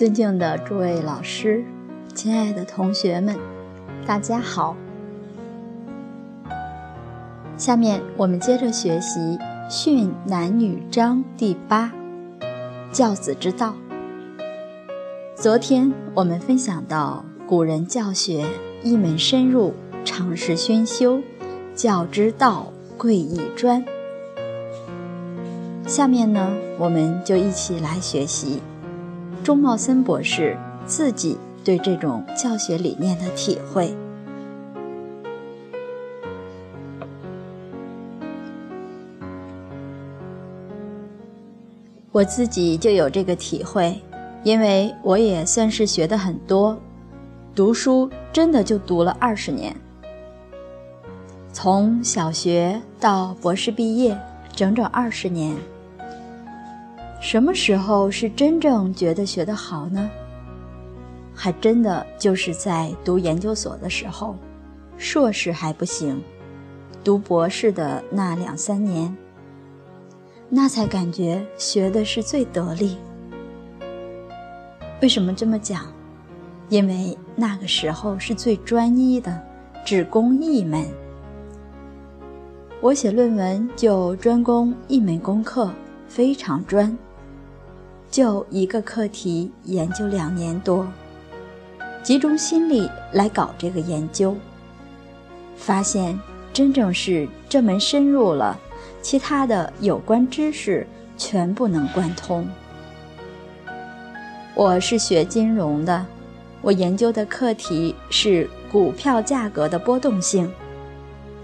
尊敬的诸位老师，亲爱的同学们，大家好。下面我们接着学习《训男女章》第八，教子之道。昨天我们分享到，古人教学一门深入，常识熏修，教之道贵以专。下面呢，我们就一起来学习周茂森博士自己对这种教学理念的体会。我自己就有这个体会，因为我也算是学的很多，读书真的就读了二十年，从小学到博士毕业，整整二十年。什么时候是真正觉得学得好呢？还真的就是在读研究所的时候，硕士还不行，读博士的那两三年，那才感觉学的是最得力。为什么这么讲？因为那个时候是最专一的，只攻一门。我写论文就专攻一门功课，非常专。就一个课题研究两年多，集中心力来搞这个研究，发现真正是这门深入了，其他的有关知识全部能贯通。我是学金融的，我研究的课题是股票价格的波动性，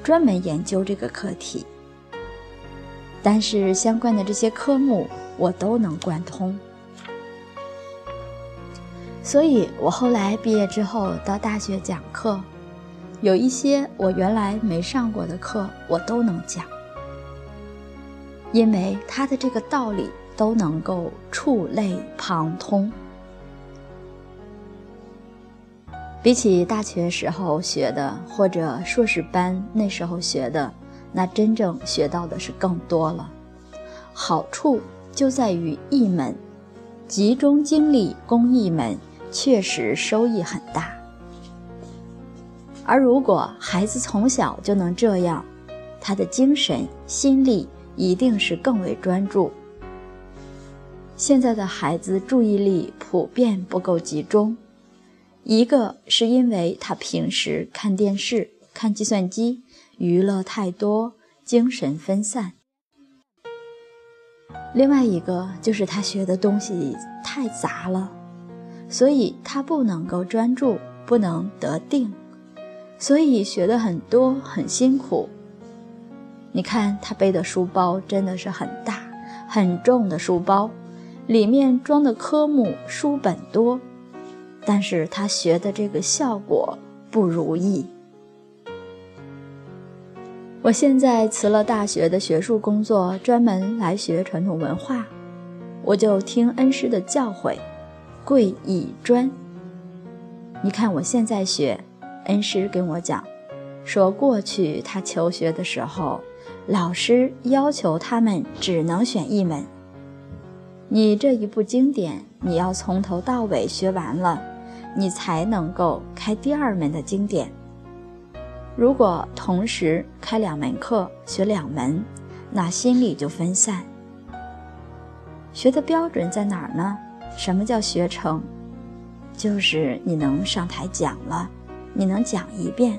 专门研究这个课题。但是相关的这些科目。我都能贯通，所以我后来毕业之后到大学讲课，有一些我原来没上过的课，我都能讲，因为他的这个道理都能够触类旁通。比起大学时候学的，或者硕士班那时候学的，那真正学到的是更多了，好处。就在于一门，集中精力攻一门，确实收益很大。而如果孩子从小就能这样，他的精神心力一定是更为专注。现在的孩子注意力普遍不够集中，一个是因为他平时看电视、看计算机，娱乐太多，精神分散。另外一个就是他学的东西太杂了，所以他不能够专注，不能得定，所以学的很多很辛苦。你看他背的书包真的是很大很重的书包，里面装的科目书本多，但是他学的这个效果不如意。我现在辞了大学的学术工作，专门来学传统文化。我就听恩师的教诲，贵以专。你看我现在学，恩师跟我讲，说过去他求学的时候，老师要求他们只能选一门。你这一部经典，你要从头到尾学完了，你才能够开第二门的经典。如果同时开两门课学两门，那心力就分散。学的标准在哪儿呢？什么叫学成？就是你能上台讲了，你能讲一遍，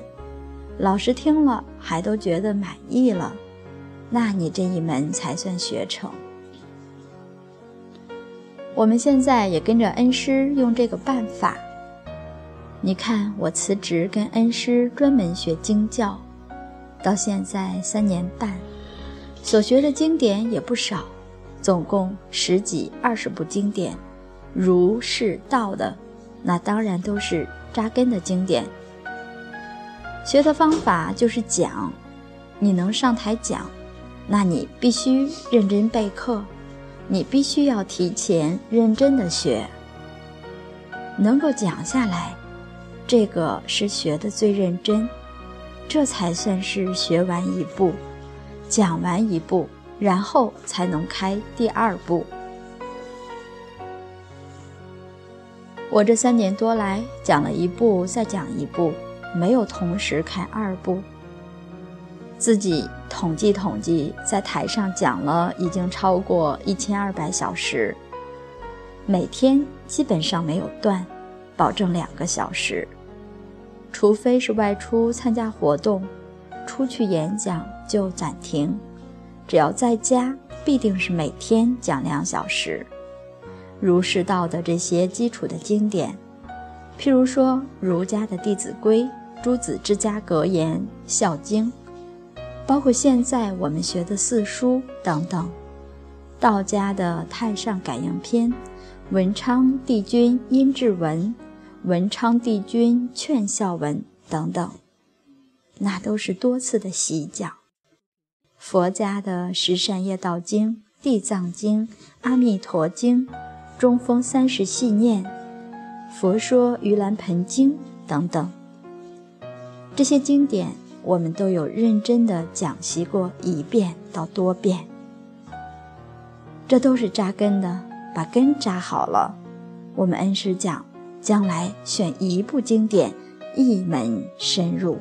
老师听了还都觉得满意了，那你这一门才算学成。我们现在也跟着恩师用这个办法。你看，我辞职跟恩师专门学经教，到现在三年半，所学的经典也不少，总共十几二十部经典，儒释道的，那当然都是扎根的经典。学的方法就是讲，你能上台讲，那你必须认真备课，你必须要提前认真的学，能够讲下来。这个是学的最认真，这才算是学完一步，讲完一步，然后才能开第二步。我这三年多来讲了一步，再讲一步，没有同时开二步。自己统计统计，在台上讲了已经超过一千二百小时，每天基本上没有断，保证两个小时。除非是外出参加活动，出去演讲就暂停。只要在家，必定是每天讲两小时。儒释道的这些基础的经典，譬如说儒家的《弟子规》、诸子之家格言、《孝经》。包括现在我们学的四书等等，道家的《太上感应篇》、文昌帝君阴骘文、文昌帝君劝孝文等等，那都是多次的洗讲。佛家的《十善业道经》、《地藏经》、《阿弥陀经》、《中风三十细念》、《佛说盂兰盆经》等等，这些经典。我们都有认真的讲习过一遍到多遍，这都是扎根的，把根扎好了。我们恩师讲，将来选一部经典，一门深入。